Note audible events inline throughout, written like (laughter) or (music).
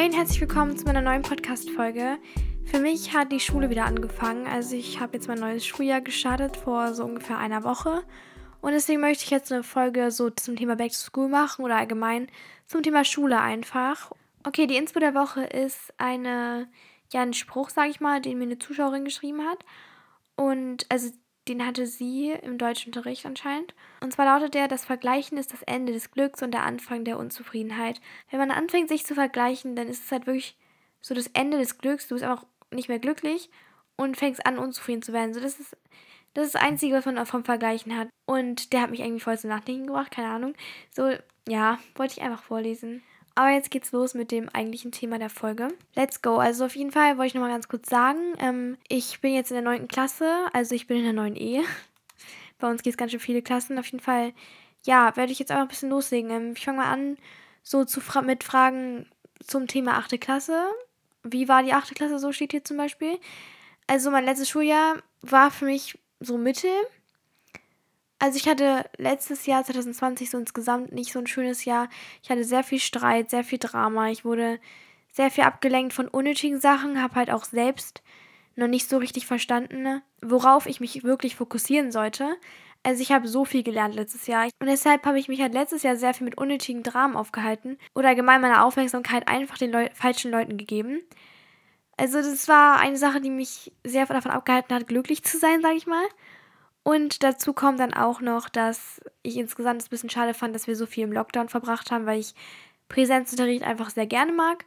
Hey und herzlich willkommen zu meiner neuen Podcast-Folge. Für mich hat die Schule wieder angefangen. Also ich habe jetzt mein neues Schuljahr gestartet vor so ungefähr einer Woche. Und deswegen möchte ich jetzt eine Folge so zum Thema Back to School machen oder allgemein zum Thema Schule einfach. Okay, die Inspo der Woche ist eine, ja, ein Spruch, sage ich mal, den mir eine Zuschauerin geschrieben hat. Und also den hatte sie im Deutschunterricht anscheinend. Und zwar lautet der, das Vergleichen ist das Ende des Glücks und der Anfang der Unzufriedenheit. Wenn man anfängt, sich zu vergleichen, dann ist es halt wirklich so das Ende des Glücks. Du bist einfach nicht mehr glücklich und fängst an, unzufrieden zu werden. So, das ist das, ist das Einzige, was man vom Vergleichen hat. Und der hat mich irgendwie voll zum Nachdenken gebracht, keine Ahnung. So, ja, wollte ich einfach vorlesen. Aber jetzt geht's los mit dem eigentlichen Thema der Folge. Let's go. Also auf jeden Fall wollte ich nochmal ganz kurz sagen, ähm, ich bin jetzt in der 9. Klasse, also ich bin in der 9 E. (laughs) Bei uns geht es ganz schön viele Klassen. Auf jeden Fall, ja, werde ich jetzt einfach ein bisschen loslegen. Ähm, ich fange mal an, so zu fra mit Fragen zum Thema 8. Klasse. Wie war die 8. Klasse? So steht hier zum Beispiel. Also mein letztes Schuljahr war für mich so mittel. Also ich hatte letztes Jahr 2020 so insgesamt nicht so ein schönes Jahr. Ich hatte sehr viel Streit, sehr viel Drama. Ich wurde sehr viel abgelenkt von unnötigen Sachen, habe halt auch selbst noch nicht so richtig verstanden, worauf ich mich wirklich fokussieren sollte. Also ich habe so viel gelernt letztes Jahr und deshalb habe ich mich halt letztes Jahr sehr viel mit unnötigen Dramen aufgehalten oder allgemein meine Aufmerksamkeit einfach den Leu falschen Leuten gegeben. Also das war eine Sache, die mich sehr davon abgehalten hat, glücklich zu sein, sage ich mal. Und dazu kommt dann auch noch, dass ich insgesamt es ein bisschen schade fand, dass wir so viel im Lockdown verbracht haben, weil ich Präsenzunterricht einfach sehr gerne mag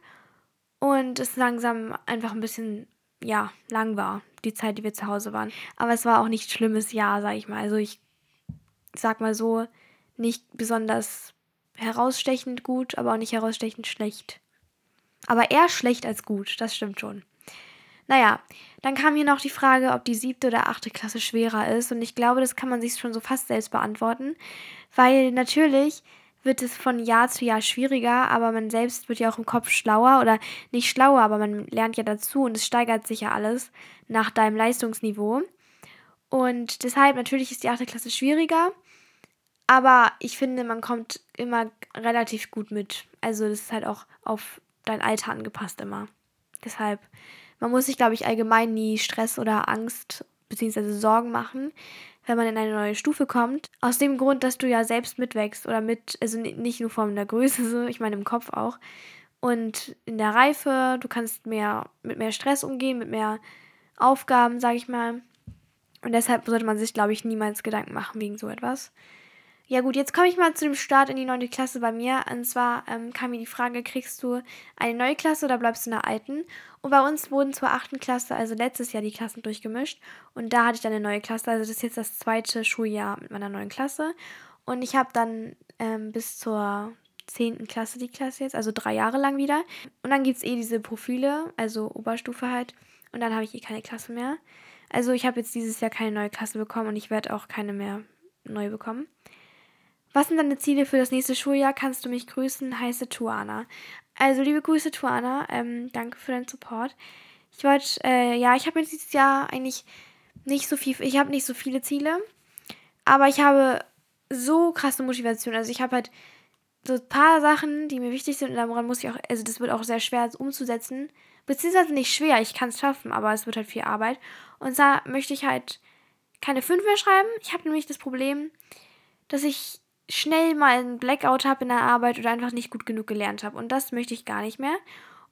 und es langsam einfach ein bisschen, ja, lang war, die Zeit, die wir zu Hause waren. Aber es war auch nicht schlimmes Jahr, sag ich mal. Also ich sag mal so, nicht besonders herausstechend gut, aber auch nicht herausstechend schlecht. Aber eher schlecht als gut, das stimmt schon. Naja, dann kam hier noch die Frage, ob die siebte oder achte Klasse schwerer ist. Und ich glaube, das kann man sich schon so fast selbst beantworten. Weil natürlich wird es von Jahr zu Jahr schwieriger, aber man selbst wird ja auch im Kopf schlauer oder nicht schlauer, aber man lernt ja dazu und es steigert sich ja alles nach deinem Leistungsniveau. Und deshalb natürlich ist die achte Klasse schwieriger, aber ich finde, man kommt immer relativ gut mit. Also das ist halt auch auf dein Alter angepasst immer. Deshalb man muss sich, glaube ich, allgemein nie Stress oder Angst bzw. Sorgen machen, wenn man in eine neue Stufe kommt. Aus dem Grund, dass du ja selbst mitwächst oder mit, also nicht nur von der Größe, (laughs) so, ich meine im Kopf auch. Und in der Reife, du kannst mehr mit mehr Stress umgehen, mit mehr Aufgaben, sage ich mal. Und deshalb sollte man sich, glaube ich, niemals Gedanken machen wegen so etwas. Ja gut, jetzt komme ich mal zu dem Start in die neunte Klasse bei mir. Und zwar ähm, kam mir die Frage, kriegst du eine neue Klasse oder bleibst du in der alten? Und bei uns wurden zur achten Klasse, also letztes Jahr, die Klassen durchgemischt. Und da hatte ich dann eine neue Klasse. Also das ist jetzt das zweite Schuljahr mit meiner neuen Klasse. Und ich habe dann ähm, bis zur zehnten Klasse die Klasse jetzt, also drei Jahre lang wieder. Und dann gibt es eh diese Profile, also Oberstufe halt. Und dann habe ich eh keine Klasse mehr. Also ich habe jetzt dieses Jahr keine neue Klasse bekommen und ich werde auch keine mehr neu bekommen. Was sind deine Ziele für das nächste Schuljahr? Kannst du mich grüßen? Heiße Tuana. Also liebe Grüße, Tuana. Ähm, danke für deinen Support. Ich wollte, äh, ja, ich habe mir dieses Jahr eigentlich nicht so viel, ich habe nicht so viele Ziele, aber ich habe so krasse Motivation. Also ich habe halt so ein paar Sachen, die mir wichtig sind und daran muss ich auch, also das wird auch sehr schwer umzusetzen. Beziehungsweise nicht schwer, ich kann es schaffen, aber es wird halt viel Arbeit. Und zwar möchte ich halt keine 5 mehr schreiben. Ich habe nämlich das Problem, dass ich schnell mal einen Blackout habe in der Arbeit oder einfach nicht gut genug gelernt habe. Und das möchte ich gar nicht mehr.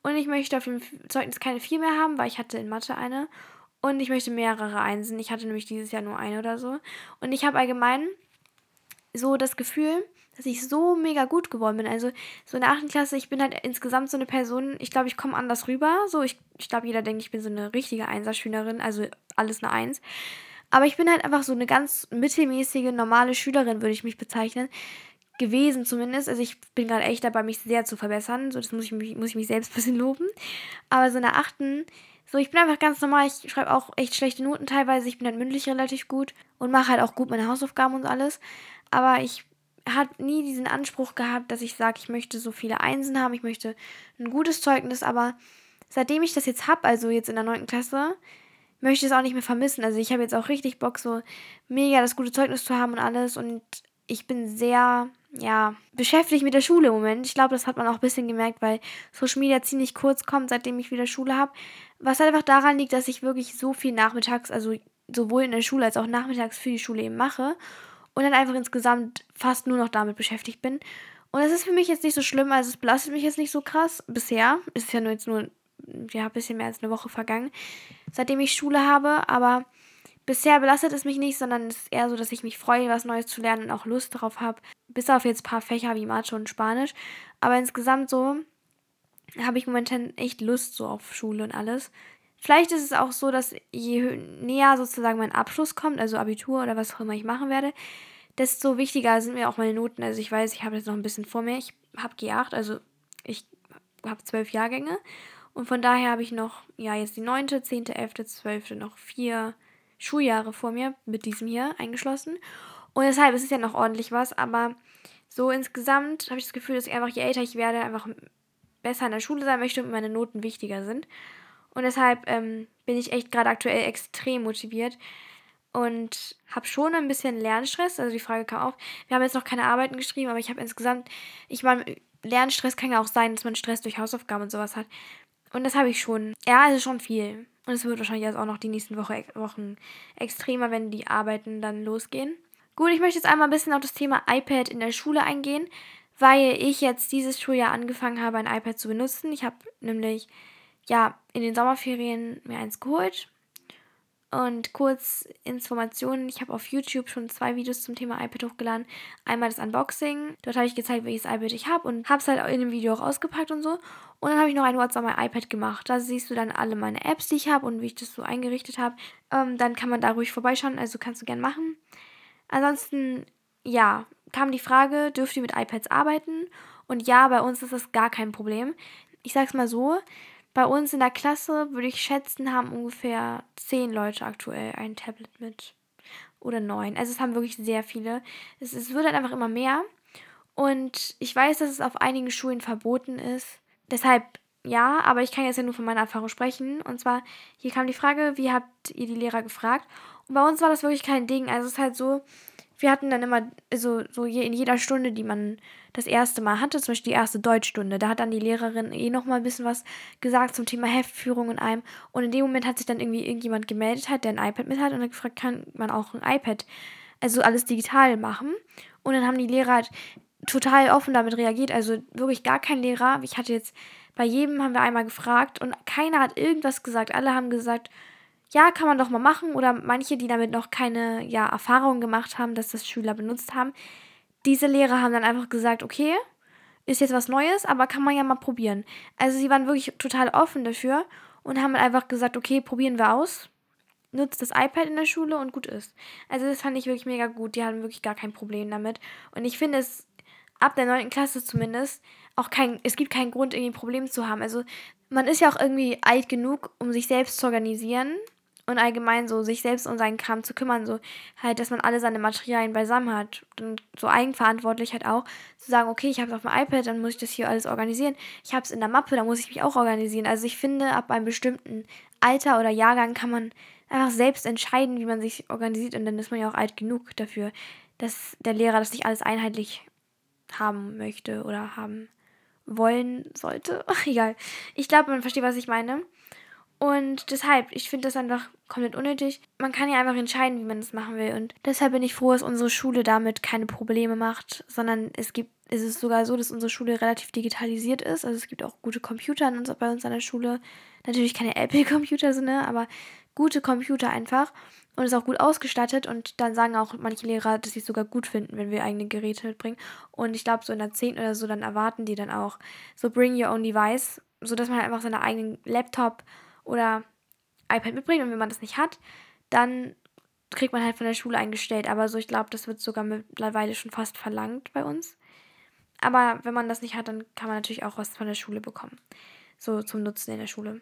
Und ich möchte auf dem Zeugnis keine 4 mehr haben, weil ich hatte in Mathe eine. Und ich möchte mehrere Einsen. Ich hatte nämlich dieses Jahr nur eine oder so. Und ich habe allgemein so das Gefühl, dass ich so mega gut geworden bin. Also so in der 8. Klasse, ich bin halt insgesamt so eine Person, ich glaube, ich komme anders rüber. So, ich, ich glaube, jeder denkt, ich bin so eine richtige Einserschülerin, also alles eine Eins. Aber ich bin halt einfach so eine ganz mittelmäßige, normale Schülerin, würde ich mich bezeichnen. Gewesen zumindest. Also ich bin gerade echt dabei, mich sehr zu verbessern. So, das muss ich, mich, muss ich mich selbst ein bisschen loben. Aber so in der achten, so ich bin einfach ganz normal. Ich schreibe auch echt schlechte Noten teilweise. Ich bin halt mündlich relativ gut und mache halt auch gut meine Hausaufgaben und alles. Aber ich habe nie diesen Anspruch gehabt, dass ich sage, ich möchte so viele Einsen haben, ich möchte ein gutes Zeugnis. Aber seitdem ich das jetzt habe, also jetzt in der neunten Klasse, möchte es auch nicht mehr vermissen. Also ich habe jetzt auch richtig Bock, so mega das gute Zeugnis zu haben und alles. Und ich bin sehr, ja, beschäftigt mit der Schule im Moment. Ich glaube, das hat man auch ein bisschen gemerkt, weil Social Media ziemlich kurz kommt, seitdem ich wieder Schule habe. Was halt einfach daran liegt, dass ich wirklich so viel nachmittags, also sowohl in der Schule als auch nachmittags für die Schule eben mache und dann einfach insgesamt fast nur noch damit beschäftigt bin. Und das ist für mich jetzt nicht so schlimm, also es belastet mich jetzt nicht so krass. Bisher ist ja nur jetzt nur, ja, ein bisschen mehr als eine Woche vergangen, seitdem ich Schule habe, aber bisher belastet es mich nicht, sondern es ist eher so, dass ich mich freue, was Neues zu lernen und auch Lust darauf habe. Bis auf jetzt ein paar Fächer wie Mathe und Spanisch. Aber insgesamt so habe ich momentan echt Lust so auf Schule und alles. Vielleicht ist es auch so, dass je näher sozusagen mein Abschluss kommt, also Abitur oder was auch immer ich machen werde, desto wichtiger sind mir auch meine Noten. Also ich weiß, ich habe jetzt noch ein bisschen vor mir. Ich habe G8, also ich habe zwölf Jahrgänge. Und von daher habe ich noch, ja, jetzt die neunte, zehnte, elfte, zwölfte, noch vier Schuljahre vor mir, mit diesem hier eingeschlossen. Und deshalb ist es ja noch ordentlich was, aber so insgesamt habe ich das Gefühl, dass ich einfach, je älter ich werde, einfach besser in der Schule sein möchte und meine Noten wichtiger sind. Und deshalb ähm, bin ich echt gerade aktuell extrem motiviert, und habe schon ein bisschen Lernstress. Also die Frage kam auf. Wir haben jetzt noch keine Arbeiten geschrieben, aber ich habe insgesamt, ich meine, Lernstress kann ja auch sein, dass man Stress durch Hausaufgaben und sowas hat. Und das habe ich schon. Ja, es ist schon viel. Und es wird wahrscheinlich jetzt auch noch die nächsten Woche, Wochen extremer, wenn die Arbeiten dann losgehen. Gut, ich möchte jetzt einmal ein bisschen auf das Thema iPad in der Schule eingehen, weil ich jetzt dieses Schuljahr angefangen habe, ein iPad zu benutzen. Ich habe nämlich ja in den Sommerferien mir eins geholt und kurz Informationen, ich habe auf YouTube schon zwei Videos zum Thema iPad hochgeladen. Einmal das Unboxing, dort habe ich gezeigt, welches iPad ich habe und habe es halt in dem Video auch ausgepackt und so. Und dann habe ich noch ein WhatsApp mein iPad gemacht. Da siehst du dann alle meine Apps, die ich habe und wie ich das so eingerichtet habe. Ähm, dann kann man da ruhig vorbeischauen, also kannst du gerne machen. Ansonsten, ja, kam die Frage, dürft ihr mit iPads arbeiten? Und ja, bei uns ist das gar kein Problem. Ich sag's mal so, bei uns in der Klasse würde ich schätzen, haben ungefähr zehn Leute aktuell ein Tablet mit. Oder neun. Also es haben wirklich sehr viele. Es, es wird halt einfach immer mehr. Und ich weiß, dass es auf einigen Schulen verboten ist. Deshalb ja, aber ich kann jetzt ja nur von meiner Erfahrung sprechen. Und zwar, hier kam die Frage, wie habt ihr die Lehrer gefragt? Und bei uns war das wirklich kein Ding. Also es ist halt so, wir hatten dann immer, also so je, in jeder Stunde, die man das erste Mal hatte, zum Beispiel die erste Deutschstunde, da hat dann die Lehrerin eh nochmal ein bisschen was gesagt zum Thema Heftführung und allem. Und in dem Moment hat sich dann irgendwie irgendjemand gemeldet hat, der ein iPad mit hat und dann gefragt, kann man auch ein iPad, also alles digital machen. Und dann haben die Lehrer halt total offen damit reagiert, also wirklich gar kein Lehrer. Ich hatte jetzt, bei jedem haben wir einmal gefragt und keiner hat irgendwas gesagt. Alle haben gesagt, ja, kann man doch mal machen. Oder manche, die damit noch keine ja, Erfahrung gemacht haben, dass das Schüler benutzt haben, diese Lehrer haben dann einfach gesagt, okay, ist jetzt was Neues, aber kann man ja mal probieren. Also sie waren wirklich total offen dafür und haben einfach gesagt, okay, probieren wir aus. Nutzt das iPad in der Schule und gut ist. Also das fand ich wirklich mega gut. Die hatten wirklich gar kein Problem damit. Und ich finde es ab der 9. Klasse zumindest auch kein, es gibt keinen Grund, irgendwie ein Problem zu haben. Also man ist ja auch irgendwie alt genug, um sich selbst zu organisieren und allgemein so sich selbst um seinen Kram zu kümmern, so halt, dass man alle seine Materialien beisammen hat und so eigenverantwortlich halt auch zu sagen, okay, ich habe es auf dem iPad, dann muss ich das hier alles organisieren. Ich habe es in der Mappe, dann muss ich mich auch organisieren. Also ich finde, ab einem bestimmten Alter oder Jahrgang kann man einfach selbst entscheiden, wie man sich organisiert und dann ist man ja auch alt genug dafür, dass der Lehrer das nicht alles einheitlich haben möchte oder haben wollen sollte. (laughs) Egal. Ich glaube, man versteht, was ich meine. Und deshalb, ich finde das einfach komplett unnötig. Man kann ja einfach entscheiden, wie man das machen will. Und deshalb bin ich froh, dass unsere Schule damit keine Probleme macht, sondern es gibt, es ist sogar so, dass unsere Schule relativ digitalisiert ist. Also es gibt auch gute Computer an uns, bei uns an der Schule. Natürlich keine (laughs) Apple-Computer, ne, aber gute Computer einfach. Und ist auch gut ausgestattet. Und dann sagen auch manche Lehrer, dass sie es sogar gut finden, wenn wir eigene Geräte mitbringen. Und ich glaube, so in der 10. oder so, dann erwarten die dann auch so Bring Your Own Device, sodass man halt einfach seinen eigenen Laptop oder iPad mitbringen. Und wenn man das nicht hat, dann kriegt man halt von der Schule eingestellt. Aber so, ich glaube, das wird sogar mittlerweile schon fast verlangt bei uns. Aber wenn man das nicht hat, dann kann man natürlich auch was von der Schule bekommen. So zum Nutzen in der Schule.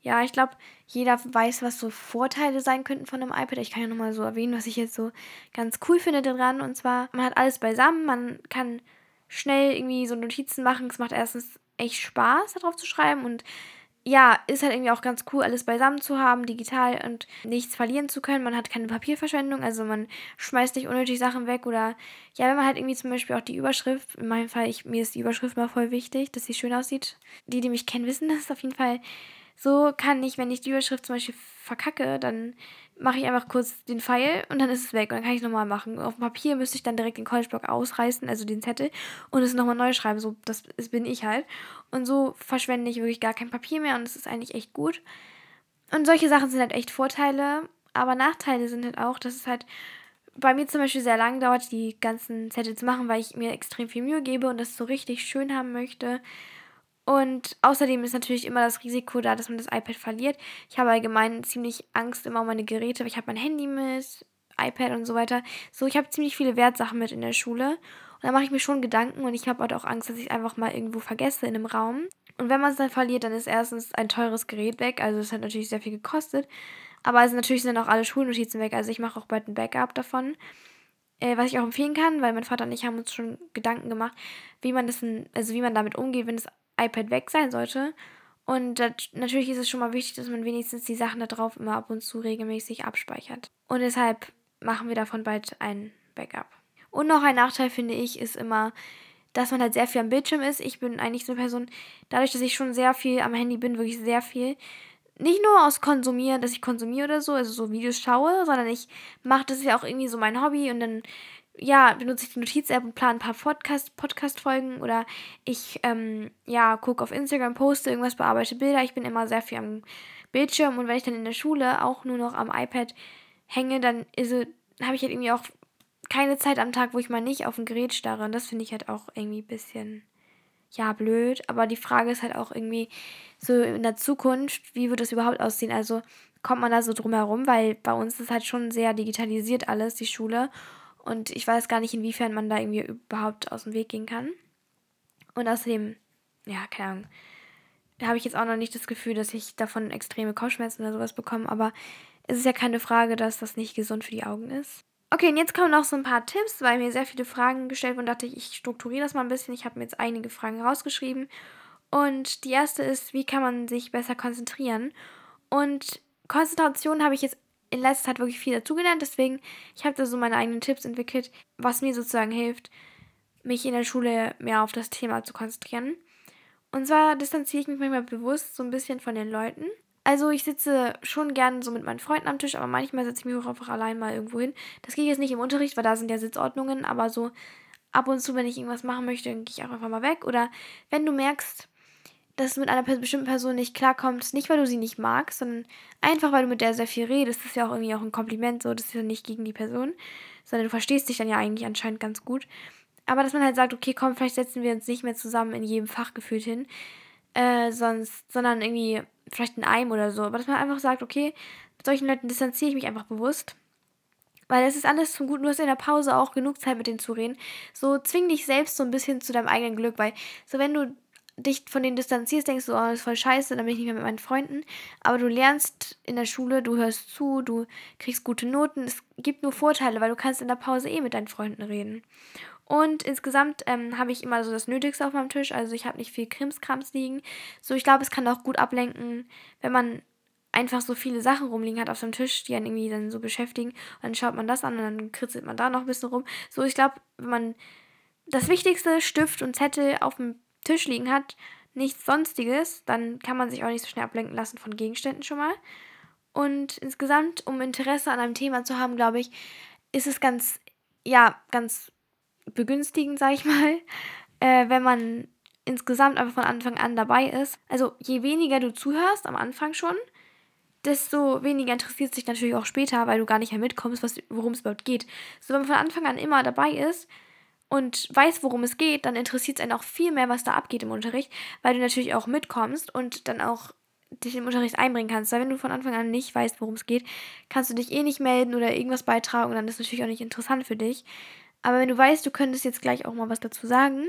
Ja, ich glaube, jeder weiß, was so Vorteile sein könnten von einem iPad. Ich kann ja nochmal so erwähnen, was ich jetzt so ganz cool finde daran. Und zwar, man hat alles beisammen, man kann schnell irgendwie so Notizen machen. Es macht erstens echt Spaß, darauf zu schreiben und ja, ist halt irgendwie auch ganz cool, alles beisammen zu haben, digital und nichts verlieren zu können. Man hat keine Papierverschwendung, also man schmeißt nicht unnötig Sachen weg oder ja, wenn man halt irgendwie zum Beispiel auch die Überschrift, in meinem Fall, ich, mir ist die Überschrift mal voll wichtig, dass sie schön aussieht. Die, die mich kennen, wissen das auf jeden Fall. So kann ich, wenn ich die Überschrift zum Beispiel verkacke, dann mache ich einfach kurz den Pfeil und dann ist es weg und dann kann ich es nochmal machen. Auf dem Papier müsste ich dann direkt den College-Block ausreißen, also den Zettel, und es nochmal neu schreiben. So, das, das bin ich halt. Und so verschwende ich wirklich gar kein Papier mehr und es ist eigentlich echt gut. Und solche Sachen sind halt echt Vorteile, aber Nachteile sind halt auch, dass es halt bei mir zum Beispiel sehr lang dauert, die ganzen Zettel zu machen, weil ich mir extrem viel Mühe gebe und das so richtig schön haben möchte. Und außerdem ist natürlich immer das Risiko da, dass man das iPad verliert. Ich habe allgemein ziemlich Angst immer um meine Geräte. Ich habe mein Handy mit, iPad und so weiter. So, ich habe ziemlich viele Wertsachen mit in der Schule. Und da mache ich mir schon Gedanken und ich habe halt auch Angst, dass ich es einfach mal irgendwo vergesse in einem Raum. Und wenn man es dann verliert, dann ist erstens ein teures Gerät weg. Also es hat natürlich sehr viel gekostet. Aber also natürlich sind auch alle Schulnotizen weg. Also ich mache auch bald ein Backup davon. Äh, was ich auch empfehlen kann, weil mein Vater und ich haben uns schon Gedanken gemacht, wie man das, also wie man damit umgeht, wenn das iPad weg sein sollte. Und das, natürlich ist es schon mal wichtig, dass man wenigstens die Sachen da drauf immer ab und zu regelmäßig abspeichert. Und deshalb machen wir davon bald ein Backup. Und noch ein Nachteil finde ich ist immer, dass man halt sehr viel am Bildschirm ist. Ich bin eigentlich so eine Person, dadurch, dass ich schon sehr viel am Handy bin, wirklich sehr viel. Nicht nur aus Konsumieren, dass ich konsumiere oder so, also so Videos schaue, sondern ich mache das ja auch irgendwie so mein Hobby und dann ja, benutze ich die Notiz-App und plane ein paar Podcast, Podcast-Folgen oder ich, ähm, ja, gucke auf Instagram, poste irgendwas, bearbeite Bilder. Ich bin immer sehr viel am Bildschirm und wenn ich dann in der Schule auch nur noch am iPad hänge, dann habe ich halt irgendwie auch keine Zeit am Tag, wo ich mal nicht auf ein Gerät starre. Und das finde ich halt auch irgendwie ein bisschen, ja, blöd. Aber die Frage ist halt auch irgendwie so in der Zukunft, wie wird das überhaupt aussehen? Also kommt man da so drum herum, weil bei uns ist halt schon sehr digitalisiert alles, die Schule. Und ich weiß gar nicht, inwiefern man da irgendwie überhaupt aus dem Weg gehen kann. Und außerdem, ja, keine Ahnung, habe ich jetzt auch noch nicht das Gefühl, dass ich davon extreme Kopfschmerzen oder sowas bekomme. Aber es ist ja keine Frage, dass das nicht gesund für die Augen ist. Okay, und jetzt kommen noch so ein paar Tipps, weil mir sehr viele Fragen gestellt wurden. Dachte ich, ich strukturiere das mal ein bisschen. Ich habe mir jetzt einige Fragen rausgeschrieben. Und die erste ist, wie kann man sich besser konzentrieren? Und Konzentration habe ich jetzt in letzter Zeit wirklich viel dazugelernt. Deswegen, ich habe da so meine eigenen Tipps entwickelt, was mir sozusagen hilft, mich in der Schule mehr auf das Thema zu konzentrieren. Und zwar distanziere ich mich manchmal bewusst so ein bisschen von den Leuten. Also ich sitze schon gern so mit meinen Freunden am Tisch, aber manchmal setze ich mich auch einfach allein mal irgendwo hin. Das geht jetzt nicht im Unterricht, weil da sind ja Sitzordnungen, aber so ab und zu, wenn ich irgendwas machen möchte, gehe ich auch einfach mal weg. Oder wenn du merkst, dass du mit einer bestimmten Person nicht klarkommst, nicht weil du sie nicht magst, sondern einfach weil du mit der sehr viel redest. Das ist ja auch irgendwie auch ein Kompliment, so, das ist ja nicht gegen die Person, sondern du verstehst dich dann ja eigentlich anscheinend ganz gut. Aber dass man halt sagt, okay, komm, vielleicht setzen wir uns nicht mehr zusammen in jedem Fach gefühlt hin, äh, sonst, sondern irgendwie vielleicht in einem oder so. Aber dass man einfach sagt, okay, mit solchen Leuten distanziere ich mich einfach bewusst. Weil es ist alles zum Guten. Du hast in der Pause auch genug Zeit mit denen zu reden. So zwing dich selbst so ein bisschen zu deinem eigenen Glück, weil so wenn du dich von denen distanzierst, denkst du, oh, das ist voll scheiße, dann bin ich nicht mehr mit meinen Freunden. Aber du lernst in der Schule, du hörst zu, du kriegst gute Noten. Es gibt nur Vorteile, weil du kannst in der Pause eh mit deinen Freunden reden. Und insgesamt ähm, habe ich immer so das Nötigste auf meinem Tisch. Also ich habe nicht viel Krimskrams liegen. So, ich glaube, es kann auch gut ablenken, wenn man einfach so viele Sachen rumliegen hat auf dem Tisch, die einen irgendwie dann so beschäftigen. Und dann schaut man das an und dann kritzelt man da noch ein bisschen rum. So, ich glaube, wenn man das Wichtigste, Stift und Zettel auf dem Tisch liegen hat, nichts Sonstiges, dann kann man sich auch nicht so schnell ablenken lassen von Gegenständen schon mal. Und insgesamt, um Interesse an einem Thema zu haben, glaube ich, ist es ganz, ja, ganz begünstigend, sage ich mal, (laughs) äh, wenn man insgesamt einfach von Anfang an dabei ist. Also je weniger du zuhörst am Anfang schon, desto weniger interessiert sich natürlich auch später, weil du gar nicht mehr mitkommst, worum es überhaupt geht. So, wenn man von Anfang an immer dabei ist, und weiß, worum es geht, dann interessiert es einen auch viel mehr, was da abgeht im Unterricht, weil du natürlich auch mitkommst und dann auch dich im Unterricht einbringen kannst. Weil wenn du von Anfang an nicht weißt, worum es geht, kannst du dich eh nicht melden oder irgendwas beitragen und dann ist es natürlich auch nicht interessant für dich. Aber wenn du weißt, du könntest jetzt gleich auch mal was dazu sagen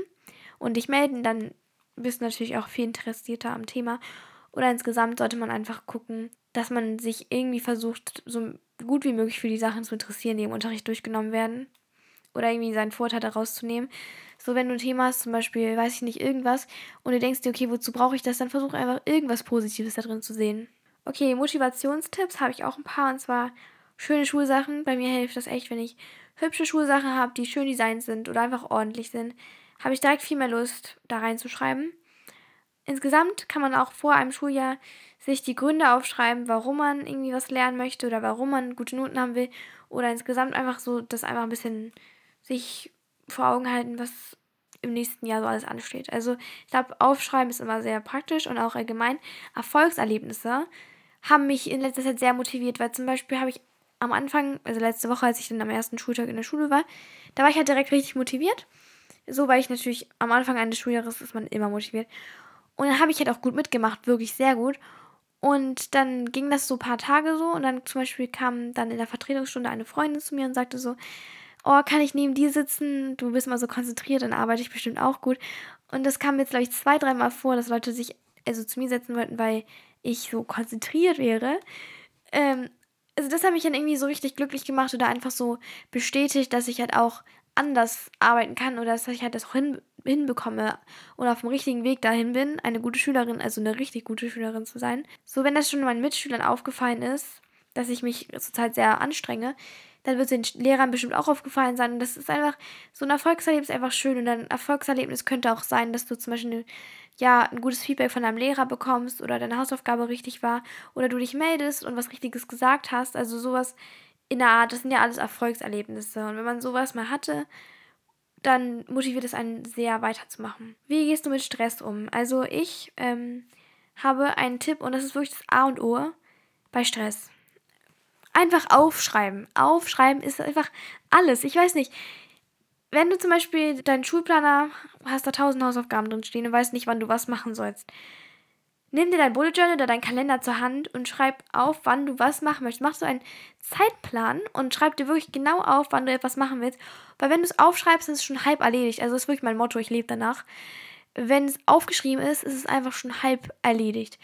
und dich melden, dann bist du natürlich auch viel interessierter am Thema. Oder insgesamt sollte man einfach gucken, dass man sich irgendwie versucht, so gut wie möglich für die Sachen zu interessieren, die im Unterricht durchgenommen werden. Oder irgendwie seinen Vorteil daraus zu nehmen. So, wenn du ein Thema hast, zum Beispiel, weiß ich nicht, irgendwas, und du denkst dir, okay, wozu brauche ich das, dann versuch einfach irgendwas Positives da drin zu sehen. Okay, Motivationstipps habe ich auch ein paar, und zwar schöne Schulsachen. Bei mir hilft das echt, wenn ich hübsche Schulsachen habe, die schön designt sind oder einfach ordentlich sind, habe ich direkt viel mehr Lust, da reinzuschreiben. Insgesamt kann man auch vor einem Schuljahr sich die Gründe aufschreiben, warum man irgendwie was lernen möchte oder warum man gute Noten haben will. Oder insgesamt einfach so, das einfach ein bisschen sich vor Augen halten, was im nächsten Jahr so alles ansteht. Also ich glaube, Aufschreiben ist immer sehr praktisch und auch allgemein. Erfolgserlebnisse haben mich in letzter Zeit sehr motiviert, weil zum Beispiel habe ich am Anfang, also letzte Woche, als ich dann am ersten Schultag in der Schule war, da war ich halt direkt richtig motiviert. So, weil ich natürlich am Anfang eines Schuljahres ist man immer motiviert. Und dann habe ich halt auch gut mitgemacht, wirklich sehr gut. Und dann ging das so ein paar Tage so und dann zum Beispiel kam dann in der Vertretungsstunde eine Freundin zu mir und sagte so, oh, kann ich neben dir sitzen? Du bist mal so konzentriert, dann arbeite ich bestimmt auch gut. Und das kam jetzt, glaube ich, zwei, dreimal vor, dass Leute sich also zu mir setzen wollten, weil ich so konzentriert wäre. Ähm, also das hat mich dann irgendwie so richtig glücklich gemacht oder einfach so bestätigt, dass ich halt auch anders arbeiten kann oder dass ich halt das auch hin, hinbekomme oder auf dem richtigen Weg dahin bin, eine gute Schülerin, also eine richtig gute Schülerin zu sein. So, wenn das schon meinen Mitschülern aufgefallen ist, dass ich mich zurzeit sehr anstrenge, dann wird es den Lehrern bestimmt auch aufgefallen sein. Und das ist einfach, so ein Erfolgserlebnis ist einfach schön. Und ein Erfolgserlebnis könnte auch sein, dass du zum Beispiel ja, ein gutes Feedback von deinem Lehrer bekommst oder deine Hausaufgabe richtig war oder du dich meldest und was Richtiges gesagt hast. Also sowas in der Art, das sind ja alles Erfolgserlebnisse. Und wenn man sowas mal hatte, dann motiviert es einen sehr weiterzumachen. Wie gehst du mit Stress um? Also ich ähm, habe einen Tipp und das ist wirklich das A und O bei Stress. Einfach aufschreiben. Aufschreiben ist einfach alles. Ich weiß nicht. Wenn du zum Beispiel deinen Schulplaner hast da tausend Hausaufgaben drin stehen und weißt nicht, wann du was machen sollst, Nimm dir dein Bullet Journal oder deinen Kalender zur Hand und schreib auf, wann du was machen möchtest. Machst du einen Zeitplan und schreib dir wirklich genau auf, wann du etwas machen willst. Weil wenn du es aufschreibst, ist es schon halb erledigt. Also das ist wirklich mein Motto, ich lebe danach. Wenn es aufgeschrieben ist, ist es einfach schon halb erledigt.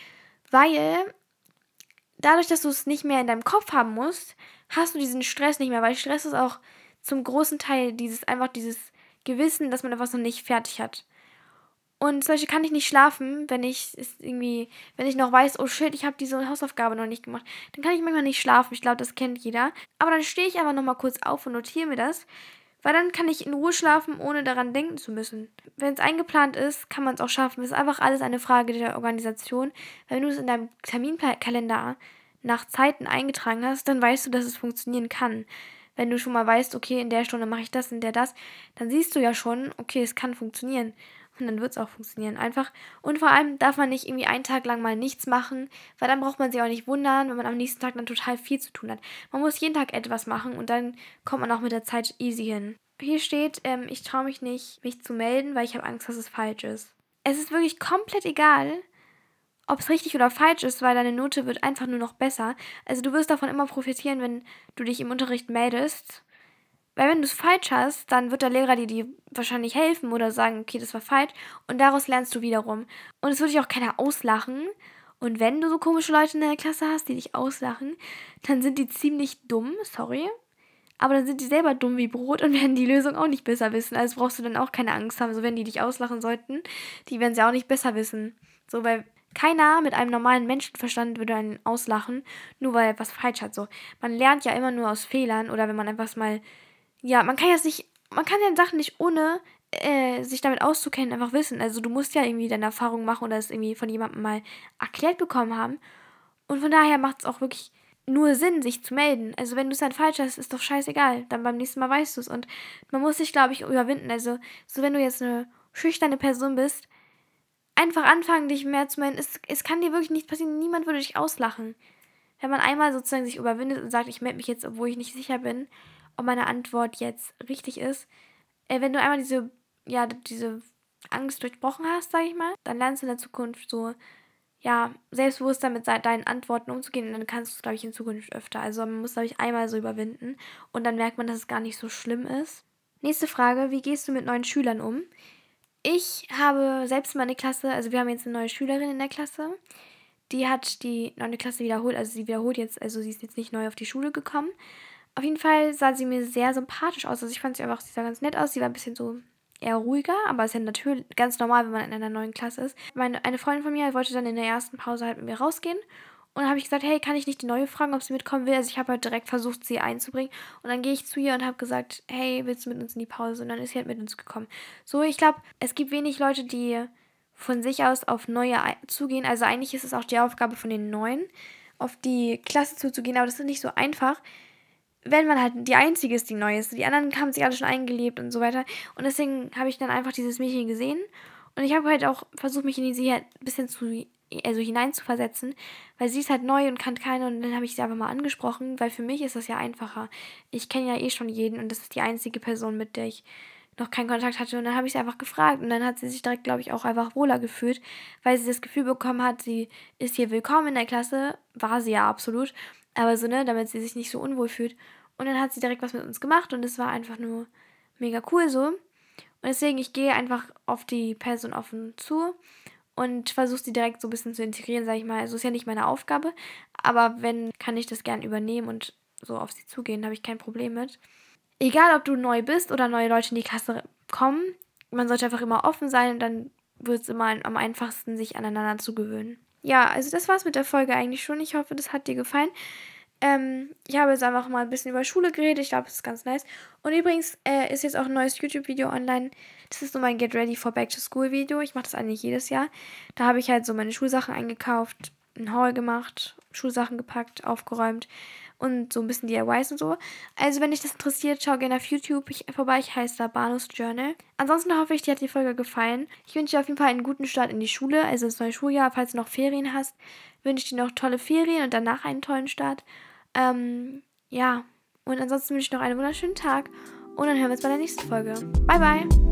Weil dadurch, dass du es nicht mehr in deinem Kopf haben musst, hast du diesen Stress nicht mehr. Weil Stress ist auch zum großen Teil dieses einfach dieses Gewissen, dass man etwas noch nicht fertig hat. Und zum Beispiel kann ich nicht schlafen, wenn ich irgendwie, wenn ich noch weiß, oh shit, ich habe diese Hausaufgabe noch nicht gemacht. Dann kann ich manchmal nicht schlafen. Ich glaube, das kennt jeder. Aber dann stehe ich einfach nochmal kurz auf und notiere mir das. Weil dann kann ich in Ruhe schlafen, ohne daran denken zu müssen. Wenn es eingeplant ist, kann man es auch schaffen. Es ist einfach alles eine Frage der Organisation. Wenn du es in deinem Terminkalender nach Zeiten eingetragen hast, dann weißt du, dass es funktionieren kann. Wenn du schon mal weißt, okay, in der Stunde mache ich das, in der das, dann siehst du ja schon, okay, es kann funktionieren. Und dann wird es auch funktionieren. Einfach. Und vor allem darf man nicht irgendwie einen Tag lang mal nichts machen, weil dann braucht man sich auch nicht wundern, wenn man am nächsten Tag dann total viel zu tun hat. Man muss jeden Tag etwas machen und dann kommt man auch mit der Zeit easy hin. Hier steht, ähm, ich traue mich nicht, mich zu melden, weil ich habe Angst, dass es falsch ist. Es ist wirklich komplett egal, ob es richtig oder falsch ist, weil deine Note wird einfach nur noch besser. Also du wirst davon immer profitieren, wenn du dich im Unterricht meldest weil wenn du es falsch hast, dann wird der Lehrer dir die wahrscheinlich helfen oder sagen, okay, das war falsch. Und daraus lernst du wiederum. Und es wird dich auch keiner auslachen. Und wenn du so komische Leute in der Klasse hast, die dich auslachen, dann sind die ziemlich dumm, sorry. Aber dann sind die selber dumm wie Brot und (laughs) werden die Lösung auch nicht besser wissen. Also brauchst du dann auch keine Angst haben. So, wenn die dich auslachen sollten, die werden sie auch nicht besser wissen. So, weil keiner mit einem normalen Menschenverstand würde einen auslachen, nur weil er etwas falsch hat. So, man lernt ja immer nur aus Fehlern oder wenn man etwas mal ja, man kann ja nicht, man kann ja Sachen nicht ohne äh, sich damit auszukennen einfach wissen. Also du musst ja irgendwie deine Erfahrung machen oder es irgendwie von jemandem mal erklärt bekommen haben. Und von daher macht es auch wirklich nur Sinn, sich zu melden. Also wenn du es dann falsch hast, ist doch scheißegal. Dann beim nächsten Mal weißt du es. Und man muss sich, glaube ich, überwinden. Also so wenn du jetzt eine schüchterne Person bist, einfach anfangen, dich mehr zu melden. Es, es kann dir wirklich nichts passieren. Niemand würde dich auslachen. Wenn man einmal sozusagen sich überwindet und sagt, ich melde mich jetzt, obwohl ich nicht sicher bin, ob meine Antwort jetzt richtig ist. Äh, wenn du einmal diese, ja, diese Angst durchbrochen hast, sage ich mal, dann lernst du in der Zukunft so, ja, selbstbewusster mit deinen Antworten umzugehen und dann kannst du es, glaube ich, in Zukunft öfter. Also man muss, glaube ich, einmal so überwinden und dann merkt man, dass es gar nicht so schlimm ist. Nächste Frage, wie gehst du mit neuen Schülern um? Ich habe selbst meine Klasse, also wir haben jetzt eine neue Schülerin in der Klasse, die hat die neunte Klasse wiederholt, also sie wiederholt jetzt, also sie ist jetzt nicht neu auf die Schule gekommen, Auf jeden Fall sah sie mir sehr sympathisch aus. Also ich fand sie einfach, sie sah ganz nett aus. Sie war ein bisschen so eher ruhiger, aber ist ja natürlich ganz normal, wenn man in einer neuen Klasse ist. Meine, eine Freundin von mir wollte dann in der ersten Pause halt mit mir rausgehen. Und dann habe ich gesagt, hey, kann ich nicht die neue fragen, ob sie mitkommen will? Also ich habe halt direkt versucht, sie einzubringen. Und dann gehe ich zu ihr und habe gesagt, hey, willst du mit uns in die Pause? Und dann ist sie halt mit uns gekommen. So, ich glaube, es gibt wenig Leute, die von sich aus auf neue zugehen. Also eigentlich ist es auch die Aufgabe von den Neuen, auf die Klasse zuzugehen, aber das ist nicht so einfach, wenn man halt die Einzige ist, die neu ist. Die anderen haben sich alle schon eingelebt und so weiter. Und deswegen habe ich dann einfach dieses Mädchen gesehen. Und ich habe halt auch versucht, mich in sie halt ein bisschen zu, also hineinzuversetzen, weil sie ist halt neu und kann keine. Und dann habe ich sie einfach mal angesprochen, weil für mich ist das ja einfacher. Ich kenne ja eh schon jeden und das ist die einzige Person, mit der ich noch keinen Kontakt hatte. Und dann habe ich sie einfach gefragt. Und dann hat sie sich direkt, glaube ich, auch einfach wohler gefühlt, weil sie das Gefühl bekommen hat, sie ist hier willkommen in der Klasse. War sie ja absolut. Aber so, ne, damit sie sich nicht so unwohl fühlt. Und dann hat sie direkt was mit uns gemacht und es war einfach nur mega cool so. Und deswegen, ich gehe einfach auf die Person offen zu und versuche sie direkt so ein bisschen zu integrieren, sage ich mal. Also ist ja nicht meine Aufgabe, aber wenn, kann ich das gern übernehmen und so auf sie zugehen, habe ich kein Problem mit egal ob du neu bist oder neue Leute in die Klasse kommen, man sollte einfach immer offen sein und dann wird es immer am einfachsten, sich aneinander zu gewöhnen. Ja, also das war's mit der Folge eigentlich schon. Ich hoffe, das hat dir gefallen. Ähm, ich habe jetzt einfach mal ein bisschen über Schule geredet. Ich glaube, das ist ganz nice. Und übrigens äh, ist jetzt auch ein neues YouTube-Video online. Das ist so mein Get Ready for Back to School Video. Ich mache das eigentlich jedes Jahr. Da habe ich halt so meine Schulsachen eingekauft, ein Haul gemacht, Schulsachen gepackt, aufgeräumt und so ein bisschen DIYs und so. Also, wenn dich das interessiert, schau gerne auf YouTube vorbei. Ich heiße da Banus Journal. Ansonsten hoffe ich, dir hat die Folge gefallen. Ich wünsche dir auf jeden Fall einen guten Start in die Schule, also ins neue Schuljahr. Falls du noch Ferien hast, wünsche ich dir noch tolle Ferien und danach einen tollen Start. Ähm, ja. Und ansonsten wünsche ich noch einen wunderschönen Tag. Und dann hören wir uns bei der nächsten Folge. Bye, bye.